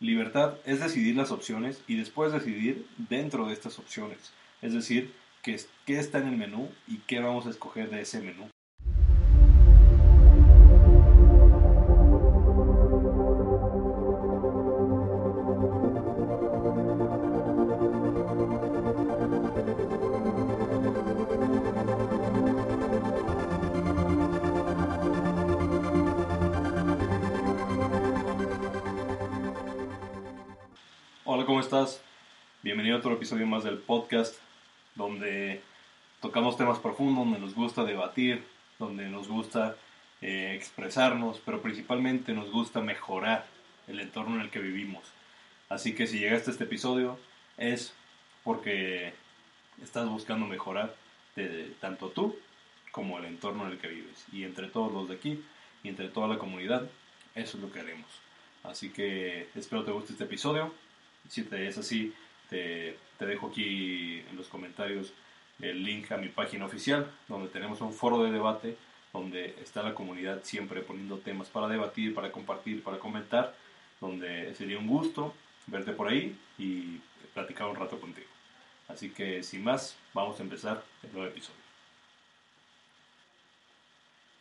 Libertad es decidir las opciones y después decidir dentro de estas opciones, es decir, qué, está en el menú y qué vamos a escoger de ese menú. Hola, ¿cómo estás? Bienvenido a otro episodio más del podcast donde tocamos temas profundos, donde nos gusta debatir, donde nos gusta eh, expresarnos, pero principalmente nos gusta mejorar el entorno en el que vivimos. Así que si llegaste a este episodio es porque estás buscando mejorar tanto tú como el entorno en el que vives. Y entre todos los de aquí y entre toda la comunidad, eso es lo que haremos. Así que espero te guste este episodio. Si te es así, te, dejo aquí en los comentarios el link a mi página oficial, donde tenemos un foro de debate, donde está la comunidad siempre poniendo temas para debatir, para compartir, para comentar, donde sería un gusto verte por ahí y platicar un rato contigo. Así que sin más, vamos a empezar el nuevo episodio.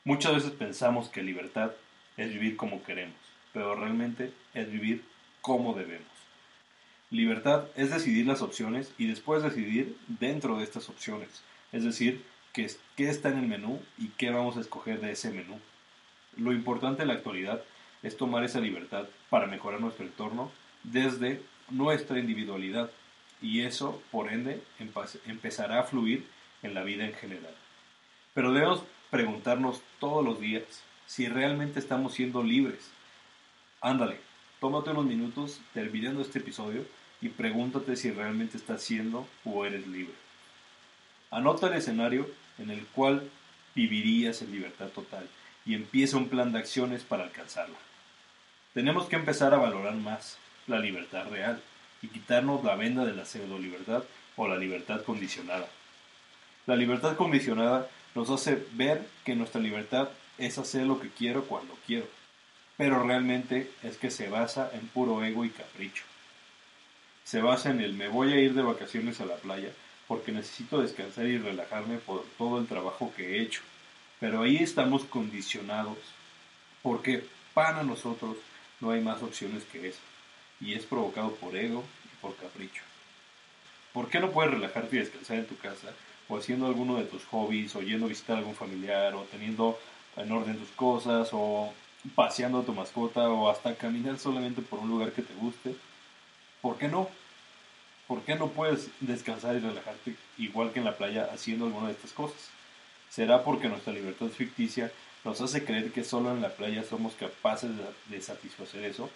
Muchas veces pensamos que libertad es vivir como queremos, pero realmente es vivir como debemos. Libertad es decidir las opciones y después decidir dentro de estas opciones, es decir, qué, está en el menú y qué vamos a escoger de ese menú. Lo importante en la actualidad es tomar esa libertad para mejorar nuestro entorno desde nuestra individualidad y eso, por ende, empezará a fluir en la vida en general. Pero debemos preguntarnos todos los días si realmente estamos siendo libres. Ándale, tómate unos minutos terminando este episodio y pregúntate si realmente estás siendo o eres libre. Anota el escenario en el cual vivirías en libertad total y empieza un plan de acciones para alcanzarla. Tenemos que empezar a valorar más la libertad real y quitarnos la venda de la pseudo libertad o la libertad condicionada. La libertad condicionada nos hace ver que nuestra libertad es hacer lo que quiero cuando quiero, pero realmente es que se basa en puro ego y capricho. Se basa en el me voy a ir de vacaciones a la playa porque necesito descansar y relajarme por todo el trabajo que he hecho. Pero ahí estamos condicionados porque para nosotros no hay más opciones que esa y es provocado por ego y por capricho. ¿Por qué no puedes relajarte y descansar en tu casa o haciendo alguno de tus hobbies o yendo a visitar a algún familiar o teniendo en orden tus cosas o paseando a tu mascota o hasta caminar solamente por un lugar que te guste? ¿Por qué no? ¿Por qué no puedes descansar y relajarte igual que en la playa haciendo alguna de estas cosas? ¿Será porque nuestra libertad ficticia nos hace creer que solo en la playa somos capaces de satisfacer eso?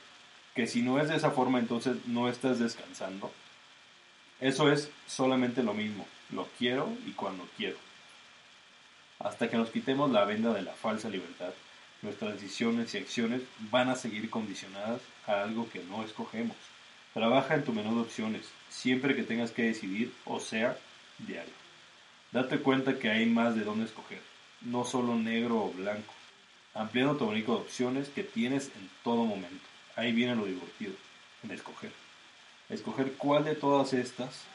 Que si no es de esa forma entonces no estás descansando. Eso es solamente lo mismo, lo quiero y cuando quiero. Hasta que nos quitemos la venda de la falsa libertad, nuestras decisiones y acciones van a seguir condicionadas a algo que no escogemos. Trabaja en tu menú de opciones, siempre que tengas que decidir, o sea, diario. Date cuenta que hay más de dónde escoger, no solo negro o blanco, ampliando tu abanico de opciones que tienes en todo momento. Ahí viene lo divertido, en escoger. Escoger cuál de todas estas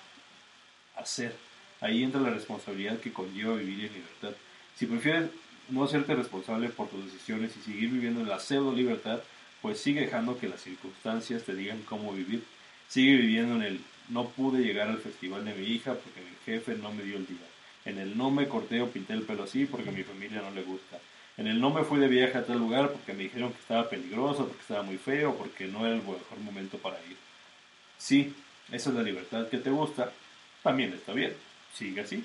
hacer. Ahí entra la responsabilidad que conlleva vivir en libertad. Si prefieres no hacerte responsable por tus decisiones y seguir viviendo en la pseudo libertad, pues sigue dejando que las circunstancias te digan cómo vivir. Sigue viviendo en el no pude llegar al festival de mi hija porque mi jefe no me dio el día. En el no me corté o pinté el pelo así porque a mi familia no le gusta. En el no me fui de viaje a tal lugar porque me dijeron que estaba peligroso, porque estaba muy feo, porque no era el mejor momento para ir. Sí, esa es la libertad que te gusta, también está bien, sigue así,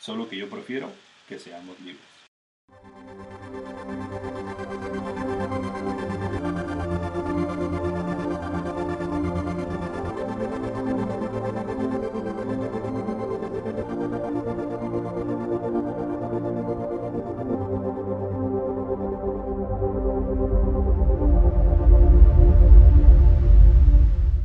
solo que yo prefiero que seamos libres.